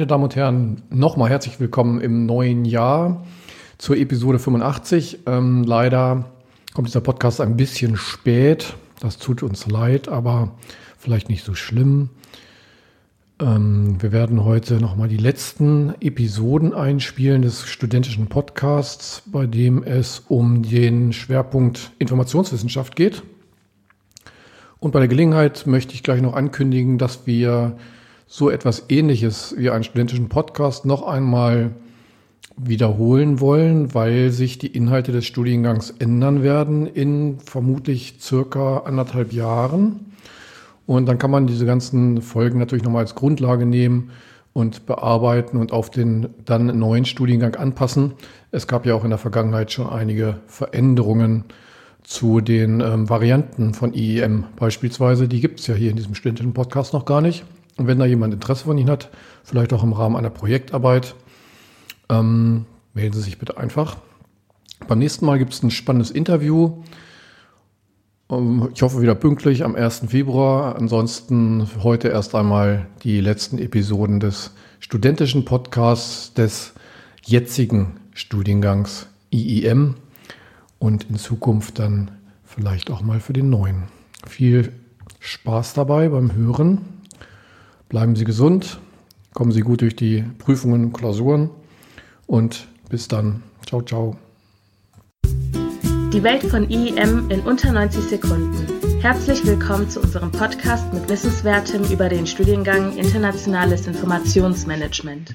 Meine Damen und Herren, nochmal herzlich willkommen im neuen Jahr zur Episode 85. Ähm, leider kommt dieser Podcast ein bisschen spät. Das tut uns leid, aber vielleicht nicht so schlimm. Ähm, wir werden heute nochmal die letzten Episoden einspielen des studentischen Podcasts, bei dem es um den Schwerpunkt Informationswissenschaft geht. Und bei der Gelegenheit möchte ich gleich noch ankündigen, dass wir so etwas Ähnliches wie einen studentischen Podcast noch einmal wiederholen wollen, weil sich die Inhalte des Studiengangs ändern werden in vermutlich circa anderthalb Jahren. Und dann kann man diese ganzen Folgen natürlich nochmal als Grundlage nehmen und bearbeiten und auf den dann neuen Studiengang anpassen. Es gab ja auch in der Vergangenheit schon einige Veränderungen zu den ähm, Varianten von IEM beispielsweise. Die gibt es ja hier in diesem studentischen Podcast noch gar nicht. Und wenn da jemand Interesse von Ihnen hat, vielleicht auch im Rahmen einer Projektarbeit, ähm, melden Sie sich bitte einfach. Beim nächsten Mal gibt es ein spannendes Interview. Ähm, ich hoffe wieder pünktlich am 1. Februar. Ansonsten heute erst einmal die letzten Episoden des studentischen Podcasts des jetzigen Studiengangs IIM und in Zukunft dann vielleicht auch mal für den neuen. Viel Spaß dabei beim Hören. Bleiben Sie gesund, kommen Sie gut durch die Prüfungen und Klausuren und bis dann. Ciao, ciao. Die Welt von IEM in unter 90 Sekunden. Herzlich willkommen zu unserem Podcast mit Wissenswertem über den Studiengang Internationales Informationsmanagement.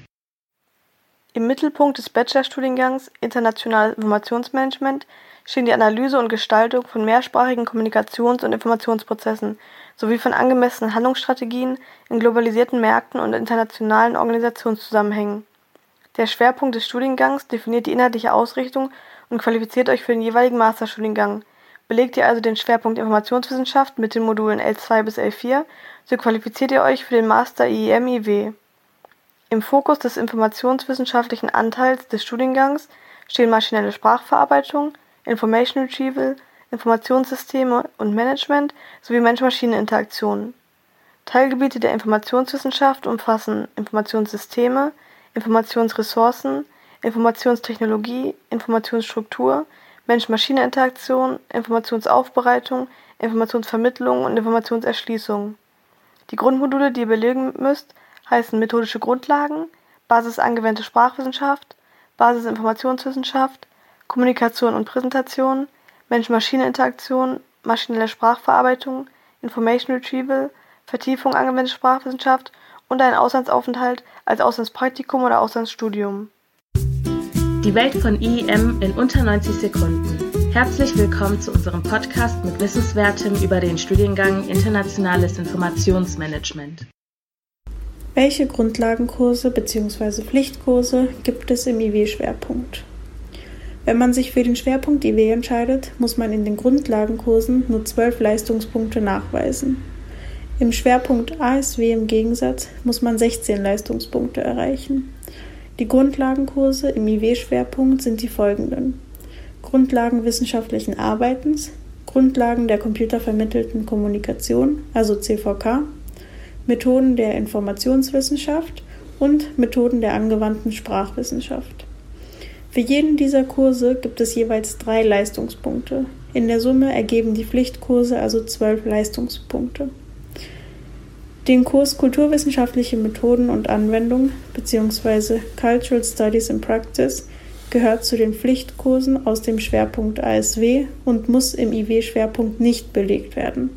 Im Mittelpunkt des Bachelorstudiengangs Internationales Informationsmanagement stehen die Analyse und Gestaltung von mehrsprachigen Kommunikations- und Informationsprozessen sowie von angemessenen Handlungsstrategien in globalisierten Märkten und internationalen Organisationszusammenhängen. Der Schwerpunkt des Studiengangs definiert die inhaltliche Ausrichtung und qualifiziert euch für den jeweiligen Masterstudiengang. Belegt ihr also den Schwerpunkt Informationswissenschaft mit den Modulen L2 bis L4, so qualifiziert ihr euch für den Master IEM-IW. Im Fokus des informationswissenschaftlichen Anteils des Studiengangs stehen maschinelle Sprachverarbeitung, Information Retrieval, Informationssysteme und Management sowie Mensch-Maschine-Interaktionen. Teilgebiete der Informationswissenschaft umfassen Informationssysteme, Informationsressourcen, Informationstechnologie, Informationsstruktur, Mensch-Maschine-Interaktion, Informationsaufbereitung, Informationsvermittlung und Informationserschließung. Die Grundmodule, die ihr belegen müsst, heißen methodische Grundlagen, Basis angewandte Sprachwissenschaft, Basis Informationswissenschaft, Kommunikation und Präsentation, Mensch-Maschine-Interaktion, maschinelle Sprachverarbeitung, Information Retrieval, Vertiefung angewandte Sprachwissenschaft und ein Auslandsaufenthalt als Auslandspraktikum oder Auslandsstudium. Die Welt von IEM in unter 90 Sekunden. Herzlich willkommen zu unserem Podcast mit Wissenswertem über den Studiengang Internationales Informationsmanagement. Welche Grundlagenkurse bzw. Pflichtkurse gibt es im IW-Schwerpunkt? Wenn man sich für den Schwerpunkt IW entscheidet, muss man in den Grundlagenkursen nur zwölf Leistungspunkte nachweisen. Im Schwerpunkt ASW im Gegensatz muss man 16 Leistungspunkte erreichen. Die Grundlagenkurse im IW-Schwerpunkt sind die folgenden. Grundlagen wissenschaftlichen Arbeitens, Grundlagen der computervermittelten Kommunikation, also CVK, Methoden der Informationswissenschaft und Methoden der angewandten Sprachwissenschaft. Für jeden dieser Kurse gibt es jeweils drei Leistungspunkte. In der Summe ergeben die Pflichtkurse also zwölf Leistungspunkte. Den Kurs Kulturwissenschaftliche Methoden und Anwendung bzw. Cultural Studies in Practice gehört zu den Pflichtkursen aus dem Schwerpunkt ASW und muss im IW-Schwerpunkt nicht belegt werden.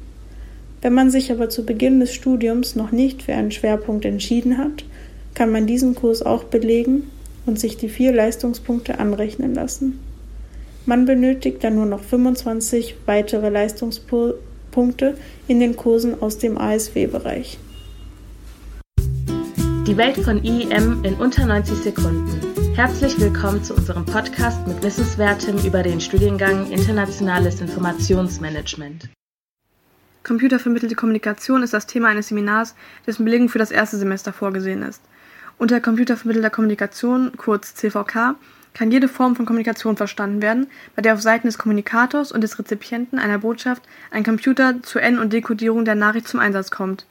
Wenn man sich aber zu Beginn des Studiums noch nicht für einen Schwerpunkt entschieden hat, kann man diesen Kurs auch belegen und sich die vier Leistungspunkte anrechnen lassen. Man benötigt dann nur noch 25 weitere Leistungspunkte in den Kursen aus dem ASW-Bereich. Die Welt von IEM in unter 90 Sekunden. Herzlich willkommen zu unserem Podcast mit Wissenswertem über den Studiengang Internationales Informationsmanagement. Computervermittelte Kommunikation ist das Thema eines Seminars, dessen Belegung für das erste Semester vorgesehen ist. Unter computervermittelter Kommunikation, kurz CVK, kann jede Form von Kommunikation verstanden werden, bei der auf Seiten des Kommunikators und des Rezipienten einer Botschaft ein Computer zur N- und Dekodierung der Nachricht zum Einsatz kommt.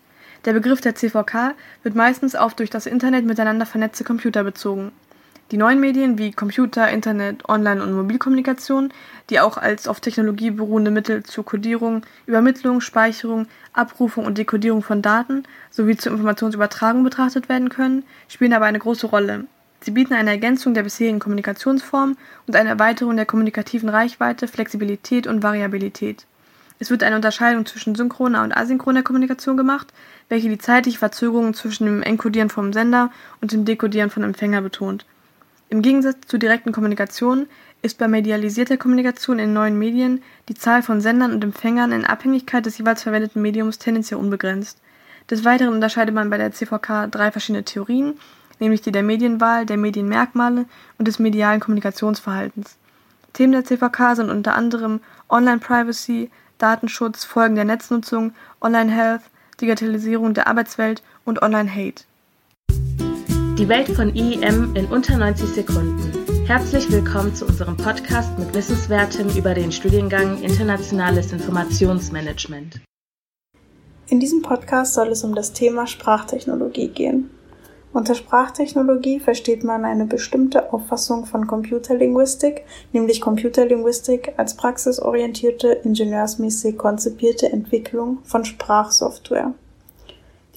Der Begriff der CVK wird meistens auf durch das Internet miteinander vernetzte Computer bezogen. Die neuen Medien wie Computer, Internet, Online- und Mobilkommunikation, die auch als auf Technologie beruhende Mittel zur Codierung, Übermittlung, Speicherung, Abrufung und Dekodierung von Daten sowie zur Informationsübertragung betrachtet werden können, spielen dabei eine große Rolle. Sie bieten eine Ergänzung der bisherigen Kommunikationsform und eine Erweiterung der kommunikativen Reichweite, Flexibilität und Variabilität. Es wird eine Unterscheidung zwischen synchroner und asynchroner Kommunikation gemacht, welche die zeitliche Verzögerung zwischen dem Enkodieren vom Sender und dem Dekodieren von Empfänger betont. Im Gegensatz zur direkten Kommunikation ist bei medialisierter Kommunikation in neuen Medien die Zahl von Sendern und Empfängern in Abhängigkeit des jeweils verwendeten Mediums tendenziell unbegrenzt. Des Weiteren unterscheidet man bei der CVK drei verschiedene Theorien, nämlich die der Medienwahl, der Medienmerkmale und des medialen Kommunikationsverhaltens. Themen der CVK sind unter anderem Online-Privacy, Datenschutz, Folgen der Netznutzung, Online-Health, Digitalisierung der Arbeitswelt und Online-Hate. Die Welt von IEM in unter 90 Sekunden. Herzlich willkommen zu unserem Podcast mit Wissenswertem über den Studiengang Internationales Informationsmanagement. In diesem Podcast soll es um das Thema Sprachtechnologie gehen. Unter Sprachtechnologie versteht man eine bestimmte Auffassung von Computerlinguistik, nämlich Computerlinguistik als praxisorientierte, ingenieursmäßig konzipierte Entwicklung von Sprachsoftware.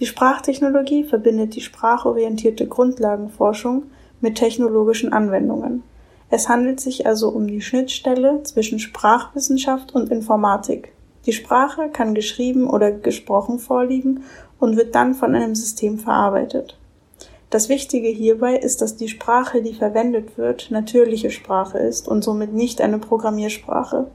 Die Sprachtechnologie verbindet die sprachorientierte Grundlagenforschung mit technologischen Anwendungen. Es handelt sich also um die Schnittstelle zwischen Sprachwissenschaft und Informatik. Die Sprache kann geschrieben oder gesprochen vorliegen und wird dann von einem System verarbeitet. Das Wichtige hierbei ist, dass die Sprache, die verwendet wird, natürliche Sprache ist und somit nicht eine Programmiersprache.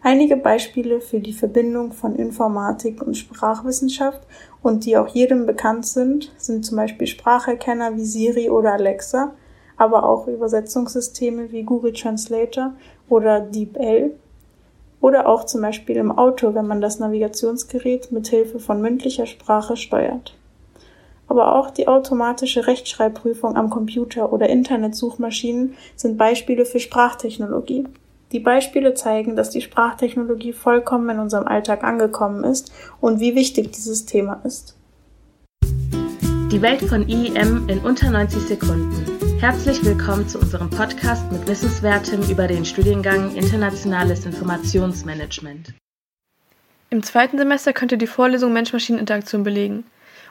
Einige Beispiele für die Verbindung von Informatik und Sprachwissenschaft und die auch jedem bekannt sind, sind zum Beispiel Spracherkenner wie Siri oder Alexa, aber auch Übersetzungssysteme wie Google Translator oder DeepL oder auch zum Beispiel im Auto, wenn man das Navigationsgerät mit Hilfe von mündlicher Sprache steuert. Aber auch die automatische Rechtschreibprüfung am Computer oder Internetsuchmaschinen sind Beispiele für Sprachtechnologie. Die Beispiele zeigen, dass die Sprachtechnologie vollkommen in unserem Alltag angekommen ist und wie wichtig dieses Thema ist. Die Welt von IEM in unter 90 Sekunden. Herzlich willkommen zu unserem Podcast mit Wissenswertem über den Studiengang Internationales Informationsmanagement. Im zweiten Semester könnt ihr die Vorlesung Mensch-Maschinen-Interaktion belegen.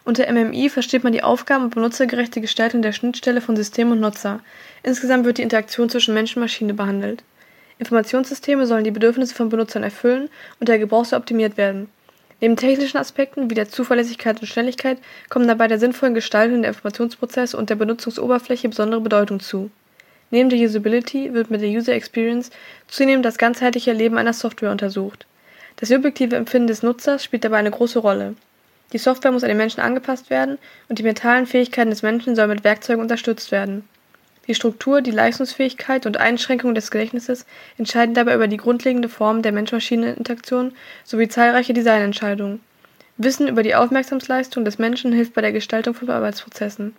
Unter MMI versteht man die Aufgaben und benutzergerechte Gestaltung der Schnittstelle von System und Nutzer. Insgesamt wird die Interaktion zwischen Mensch und Maschine behandelt. Informationssysteme sollen die Bedürfnisse von Benutzern erfüllen und der Gebrauch soll optimiert werden. Neben technischen Aspekten wie der Zuverlässigkeit und Schnelligkeit kommen dabei der sinnvollen Gestaltung der Informationsprozesse und der Benutzungsoberfläche besondere Bedeutung zu. Neben der Usability wird mit der User Experience zunehmend das ganzheitliche Erleben einer Software untersucht. Das subjektive Empfinden des Nutzers spielt dabei eine große Rolle. Die Software muss an den Menschen angepasst werden und die mentalen Fähigkeiten des Menschen sollen mit Werkzeugen unterstützt werden. Die Struktur, die Leistungsfähigkeit und Einschränkung des Gedächtnisses entscheiden dabei über die grundlegende Form der Mensch-Maschine-Interaktion sowie zahlreiche Designentscheidungen. Wissen über die Aufmerksamkeitsleistung des Menschen hilft bei der Gestaltung von Arbeitsprozessen.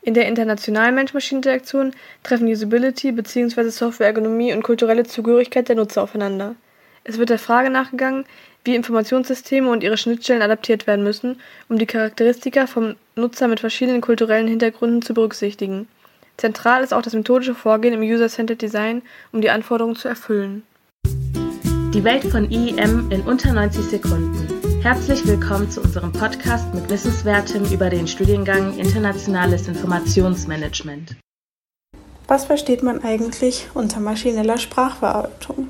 In der internationalen Mensch-Maschine-Interaktion treffen Usability bzw. Software-Ergonomie und kulturelle Zugehörigkeit der Nutzer aufeinander. Es wird der Frage nachgegangen, wie Informationssysteme und ihre Schnittstellen adaptiert werden müssen, um die Charakteristika vom Nutzer mit verschiedenen kulturellen Hintergründen zu berücksichtigen. Zentral ist auch das methodische Vorgehen im User-Centered Design, um die Anforderungen zu erfüllen. Die Welt von IEM in unter 90 Sekunden. Herzlich willkommen zu unserem Podcast mit Wissenswertem über den Studiengang Internationales Informationsmanagement. Was versteht man eigentlich unter maschineller Sprachverarbeitung?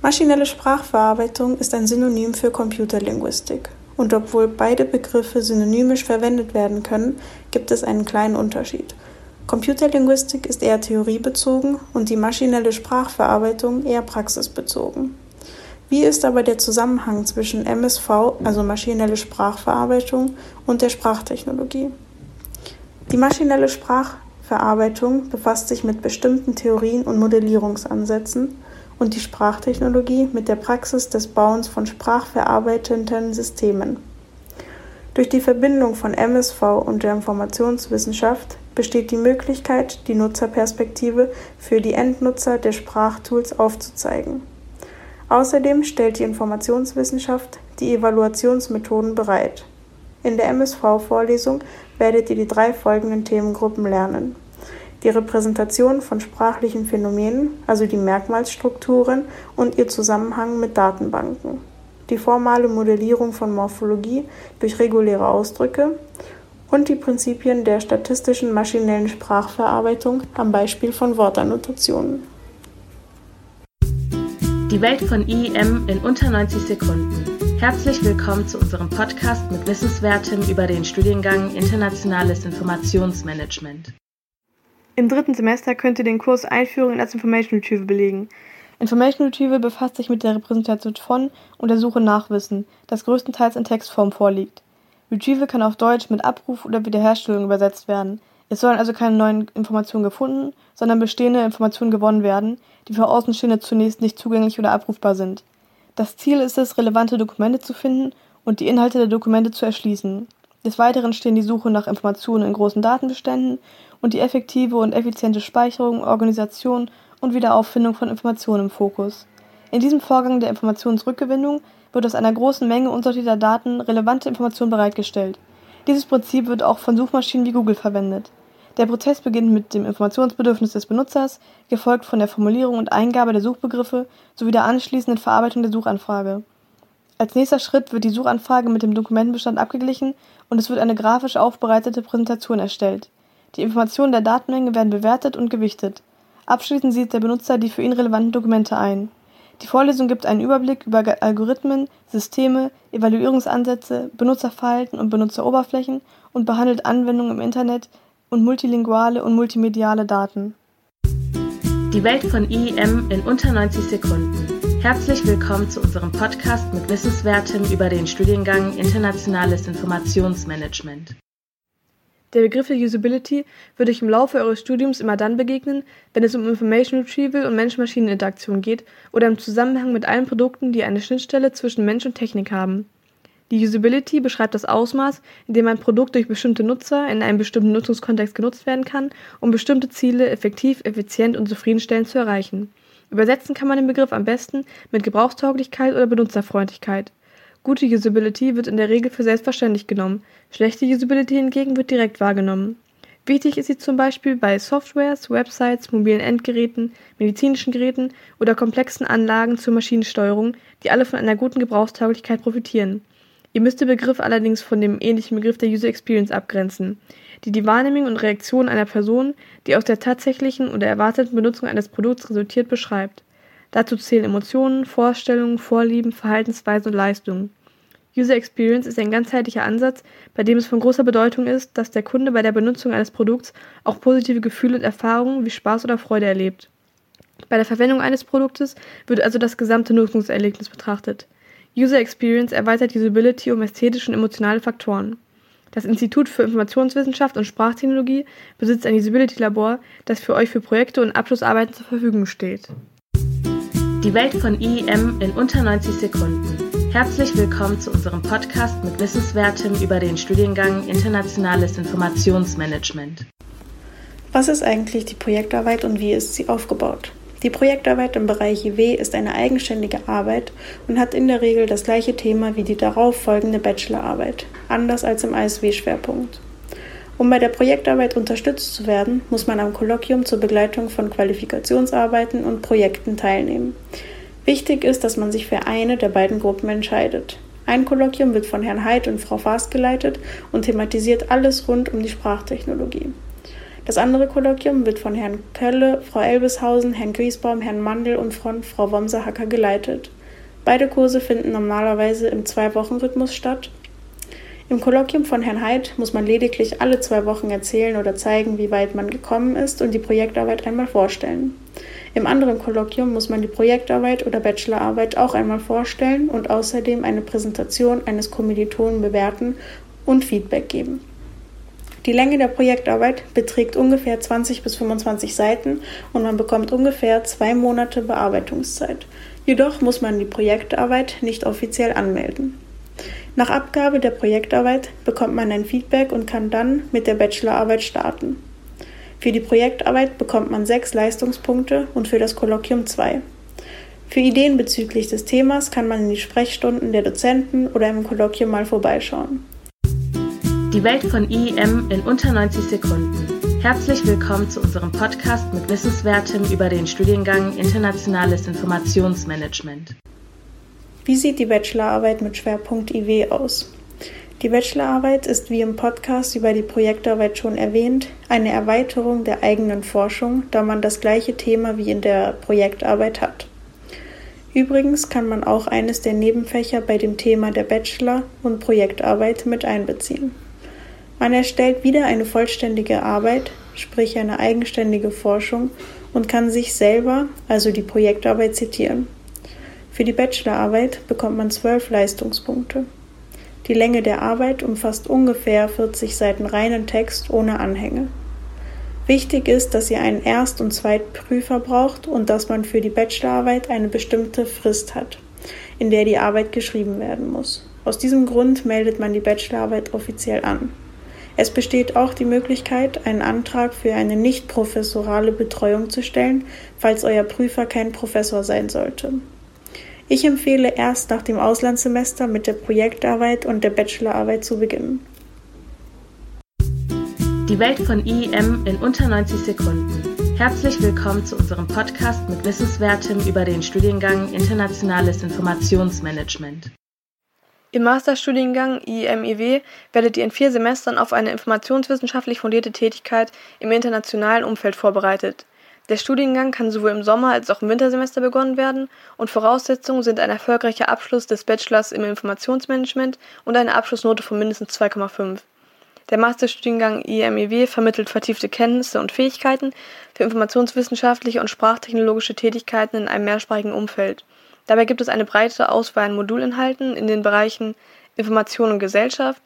Maschinelle Sprachverarbeitung ist ein Synonym für Computerlinguistik. Und obwohl beide Begriffe synonymisch verwendet werden können, gibt es einen kleinen Unterschied. Computerlinguistik ist eher theoriebezogen und die maschinelle Sprachverarbeitung eher praxisbezogen. Wie ist aber der Zusammenhang zwischen MSV, also maschinelle Sprachverarbeitung, und der Sprachtechnologie? Die maschinelle Sprachverarbeitung befasst sich mit bestimmten Theorien und Modellierungsansätzen und die Sprachtechnologie mit der Praxis des Bauens von sprachverarbeitenden Systemen. Durch die Verbindung von MSV und der Informationswissenschaft besteht die Möglichkeit, die Nutzerperspektive für die Endnutzer der Sprachtools aufzuzeigen. Außerdem stellt die Informationswissenschaft die Evaluationsmethoden bereit. In der MSV-Vorlesung werdet ihr die drei folgenden Themengruppen lernen. Die Repräsentation von sprachlichen Phänomenen, also die Merkmalsstrukturen und ihr Zusammenhang mit Datenbanken. Die formale Modellierung von Morphologie durch reguläre Ausdrücke und die Prinzipien der statistischen maschinellen Sprachverarbeitung am Beispiel von Wortannotationen. Die Welt von IEM in unter 90 Sekunden. Herzlich willkommen zu unserem Podcast mit Wissenswertem über den Studiengang Internationales Informationsmanagement. Im dritten Semester könnt ihr den Kurs Einführung in das Information Retrieval belegen. Information Retrieval befasst sich mit der Repräsentation von und der Suche nach Wissen, das größtenteils in Textform vorliegt. Retrieval kann auf Deutsch mit Abruf oder Wiederherstellung übersetzt werden. Es sollen also keine neuen Informationen gefunden, sondern bestehende Informationen gewonnen werden, die für Außenstehende zunächst nicht zugänglich oder abrufbar sind. Das Ziel ist es, relevante Dokumente zu finden und die Inhalte der Dokumente zu erschließen. Des Weiteren stehen die Suche nach Informationen in großen Datenbeständen und die effektive und effiziente Speicherung, Organisation und Wiederauffindung von Informationen im Fokus. In diesem Vorgang der Informationsrückgewinnung wird aus einer großen Menge unsortierter Daten relevante Informationen bereitgestellt. Dieses Prinzip wird auch von Suchmaschinen wie Google verwendet. Der Prozess beginnt mit dem Informationsbedürfnis des Benutzers, gefolgt von der Formulierung und Eingabe der Suchbegriffe sowie der anschließenden Verarbeitung der Suchanfrage. Als nächster Schritt wird die Suchanfrage mit dem Dokumentenbestand abgeglichen und es wird eine grafisch aufbereitete Präsentation erstellt. Die Informationen der Datenmenge werden bewertet und gewichtet. Abschließend sieht der Benutzer die für ihn relevanten Dokumente ein. Die Vorlesung gibt einen Überblick über Algorithmen, Systeme, Evaluierungsansätze, Benutzerverhalten und Benutzeroberflächen und behandelt Anwendungen im Internet und multilinguale und multimediale Daten. Die Welt von IEM in unter 90 Sekunden. Herzlich willkommen zu unserem Podcast mit Wissenswertem über den Studiengang Internationales Informationsmanagement. Der Begriff der Usability wird euch im Laufe eures Studiums immer dann begegnen, wenn es um Information Retrieval und Mensch-Maschinen-Interaktion geht oder im Zusammenhang mit allen Produkten, die eine Schnittstelle zwischen Mensch und Technik haben. Die Usability beschreibt das Ausmaß, in dem ein Produkt durch bestimmte Nutzer in einem bestimmten Nutzungskontext genutzt werden kann, um bestimmte Ziele effektiv, effizient und zufriedenstellend zu erreichen. Übersetzen kann man den Begriff am besten mit Gebrauchstauglichkeit oder Benutzerfreundlichkeit. Gute Usability wird in der Regel für selbstverständlich genommen, schlechte Usability hingegen wird direkt wahrgenommen. Wichtig ist sie zum Beispiel bei Softwares, Websites, mobilen Endgeräten, medizinischen Geräten oder komplexen Anlagen zur Maschinensteuerung, die alle von einer guten Gebrauchstauglichkeit profitieren. Ihr müsst den Begriff allerdings von dem ähnlichen Begriff der User Experience abgrenzen, die die Wahrnehmung und Reaktion einer Person, die aus der tatsächlichen oder erwarteten Benutzung eines Produkts resultiert, beschreibt. Dazu zählen Emotionen, Vorstellungen, Vorlieben, Verhaltensweisen und Leistungen. User Experience ist ein ganzheitlicher Ansatz, bei dem es von großer Bedeutung ist, dass der Kunde bei der Benutzung eines Produkts auch positive Gefühle und Erfahrungen wie Spaß oder Freude erlebt. Bei der Verwendung eines Produktes wird also das gesamte Nutzungserlebnis betrachtet. User Experience erweitert Usability um ästhetische und emotionale Faktoren. Das Institut für Informationswissenschaft und Sprachtechnologie besitzt ein Usability-Labor, das für euch für Projekte und Abschlussarbeiten zur Verfügung steht. Die Welt von IEM in unter 90 Sekunden. Herzlich willkommen zu unserem Podcast mit Wissenswertem über den Studiengang Internationales Informationsmanagement. Was ist eigentlich die Projektarbeit und wie ist sie aufgebaut? Die Projektarbeit im Bereich IW ist eine eigenständige Arbeit und hat in der Regel das gleiche Thema wie die darauf folgende Bachelorarbeit, anders als im ISW-Schwerpunkt. Um bei der Projektarbeit unterstützt zu werden, muss man am Kolloquium zur Begleitung von Qualifikationsarbeiten und Projekten teilnehmen. Wichtig ist, dass man sich für eine der beiden Gruppen entscheidet. Ein Kolloquium wird von Herrn Heid und Frau Faas geleitet und thematisiert alles rund um die Sprachtechnologie. Das andere Kolloquium wird von Herrn Kölle, Frau Elbeshausen, Herrn Griesbaum, Herrn Mandel und von Frau Womser-Hacker geleitet. Beide Kurse finden normalerweise im Zwei-Wochen-Rhythmus statt im Kolloquium von Herrn Heid muss man lediglich alle zwei Wochen erzählen oder zeigen, wie weit man gekommen ist und die Projektarbeit einmal vorstellen. Im anderen Kolloquium muss man die Projektarbeit oder Bachelorarbeit auch einmal vorstellen und außerdem eine Präsentation eines Kommilitonen bewerten und Feedback geben. Die Länge der Projektarbeit beträgt ungefähr 20 bis 25 Seiten und man bekommt ungefähr zwei Monate Bearbeitungszeit. Jedoch muss man die Projektarbeit nicht offiziell anmelden. Nach Abgabe der Projektarbeit bekommt man ein Feedback und kann dann mit der Bachelorarbeit starten. Für die Projektarbeit bekommt man sechs Leistungspunkte und für das Kolloquium zwei. Für Ideen bezüglich des Themas kann man in die Sprechstunden der Dozenten oder im Kolloquium mal vorbeischauen. Die Welt von IEM in unter 90 Sekunden. Herzlich willkommen zu unserem Podcast mit Wissenswertem über den Studiengang Internationales Informationsmanagement. Wie sieht die Bachelorarbeit mit Schwerpunkt IW aus? Die Bachelorarbeit ist wie im Podcast über die Projektarbeit schon erwähnt eine Erweiterung der eigenen Forschung, da man das gleiche Thema wie in der Projektarbeit hat. Übrigens kann man auch eines der Nebenfächer bei dem Thema der Bachelor- und Projektarbeit mit einbeziehen. Man erstellt wieder eine vollständige Arbeit, sprich eine eigenständige Forschung und kann sich selber, also die Projektarbeit, zitieren. Für die Bachelorarbeit bekommt man zwölf Leistungspunkte. Die Länge der Arbeit umfasst ungefähr 40 Seiten reinen Text ohne Anhänge. Wichtig ist, dass ihr einen Erst- und Zweitprüfer braucht und dass man für die Bachelorarbeit eine bestimmte Frist hat, in der die Arbeit geschrieben werden muss. Aus diesem Grund meldet man die Bachelorarbeit offiziell an. Es besteht auch die Möglichkeit, einen Antrag für eine nicht professorale Betreuung zu stellen, falls euer Prüfer kein Professor sein sollte. Ich empfehle erst nach dem Auslandssemester mit der Projektarbeit und der Bachelorarbeit zu beginnen. Die Welt von IEM in unter 90 Sekunden. Herzlich willkommen zu unserem Podcast mit Wissenswertem über den Studiengang Internationales Informationsmanagement. Im Masterstudiengang IEM-IW werdet ihr in vier Semestern auf eine informationswissenschaftlich fundierte Tätigkeit im internationalen Umfeld vorbereitet. Der Studiengang kann sowohl im Sommer als auch im Wintersemester begonnen werden und Voraussetzungen sind ein erfolgreicher Abschluss des Bachelors im Informationsmanagement und eine Abschlussnote von mindestens 2,5. Der Masterstudiengang IMEW vermittelt vertiefte Kenntnisse und Fähigkeiten für informationswissenschaftliche und sprachtechnologische Tätigkeiten in einem mehrsprachigen Umfeld. Dabei gibt es eine breite Auswahl an Modulinhalten in den Bereichen Information und Gesellschaft,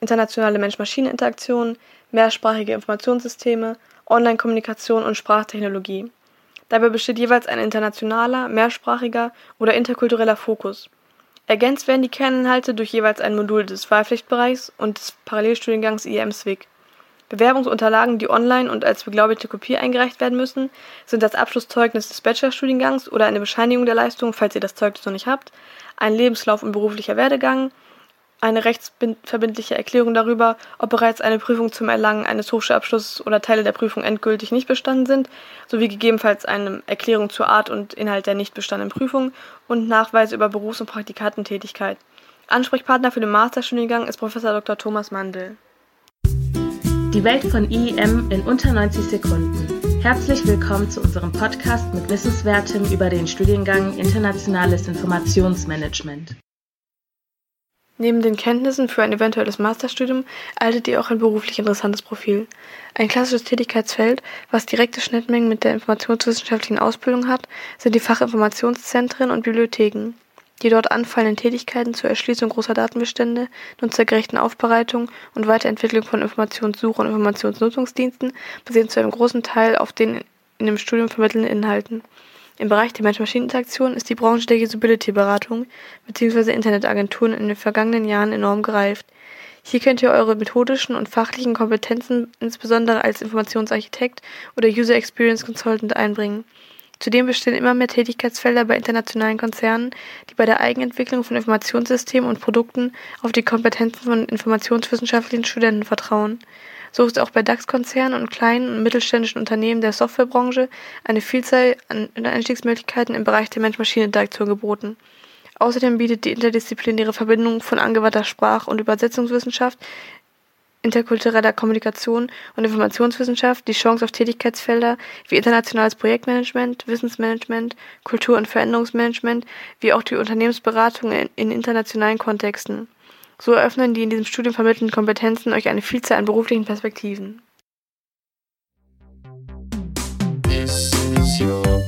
internationale Mensch-Maschinen-Interaktion, mehrsprachige Informationssysteme Online-Kommunikation und Sprachtechnologie. Dabei besteht jeweils ein internationaler, mehrsprachiger oder interkultureller Fokus. Ergänzt werden die Kerninhalte durch jeweils ein Modul des Wahlpflichtbereichs und des Parallelstudiengangs IEM SWIG. Bewerbungsunterlagen, die online und als beglaubigte Kopie eingereicht werden müssen, sind das Abschlusszeugnis des Bachelorstudiengangs oder eine Bescheinigung der Leistung, falls ihr das Zeugnis noch nicht habt, ein Lebenslauf und beruflicher Werdegang, eine rechtsverbindliche Erklärung darüber, ob bereits eine Prüfung zum Erlangen eines Hochschulabschlusses oder Teile der Prüfung endgültig nicht bestanden sind, sowie gegebenenfalls eine Erklärung zur Art und Inhalt der nicht bestandenen Prüfung und Nachweise über Berufs- und Praktikantentätigkeit. Ansprechpartner für den Masterstudiengang ist Professor Dr. Thomas Mandel. Die Welt von IEM in unter 90 Sekunden. Herzlich willkommen zu unserem Podcast mit Wissenswertem über den Studiengang Internationales Informationsmanagement. Neben den Kenntnissen für ein eventuelles Masterstudium erhaltet ihr auch ein beruflich interessantes Profil. Ein klassisches Tätigkeitsfeld, was direkte Schnittmengen mit der informationswissenschaftlichen Ausbildung hat, sind die Fachinformationszentren und Bibliotheken. Die dort anfallenden Tätigkeiten zur Erschließung großer Datenbestände, nutzergerechten Aufbereitung und Weiterentwicklung von Informationssuche und Informationsnutzungsdiensten basieren zu einem großen Teil auf den in dem Studium vermittelnden Inhalten. Im Bereich der Mensch-Maschinen-Interaktion ist die Branche der Usability-Beratung bzw. Internetagenturen in den vergangenen Jahren enorm gereift. Hier könnt ihr eure methodischen und fachlichen Kompetenzen insbesondere als Informationsarchitekt oder User Experience Consultant einbringen. Zudem bestehen immer mehr Tätigkeitsfelder bei internationalen Konzernen, die bei der Eigenentwicklung von Informationssystemen und Produkten auf die Kompetenzen von informationswissenschaftlichen Studenten vertrauen. So ist auch bei DAX-Konzernen und kleinen und mittelständischen Unternehmen der Softwarebranche eine Vielzahl an Einstiegsmöglichkeiten im Bereich der Mensch-Maschinen-Interaktion geboten. Außerdem bietet die interdisziplinäre Verbindung von angewandter Sprach- und Übersetzungswissenschaft, interkultureller Kommunikation und Informationswissenschaft die Chance auf Tätigkeitsfelder wie internationales Projektmanagement, Wissensmanagement, Kultur- und Veränderungsmanagement, wie auch die Unternehmensberatung in internationalen Kontexten. So eröffnen die in diesem Studium vermittelten Kompetenzen euch eine Vielzahl an beruflichen Perspektiven. This is your.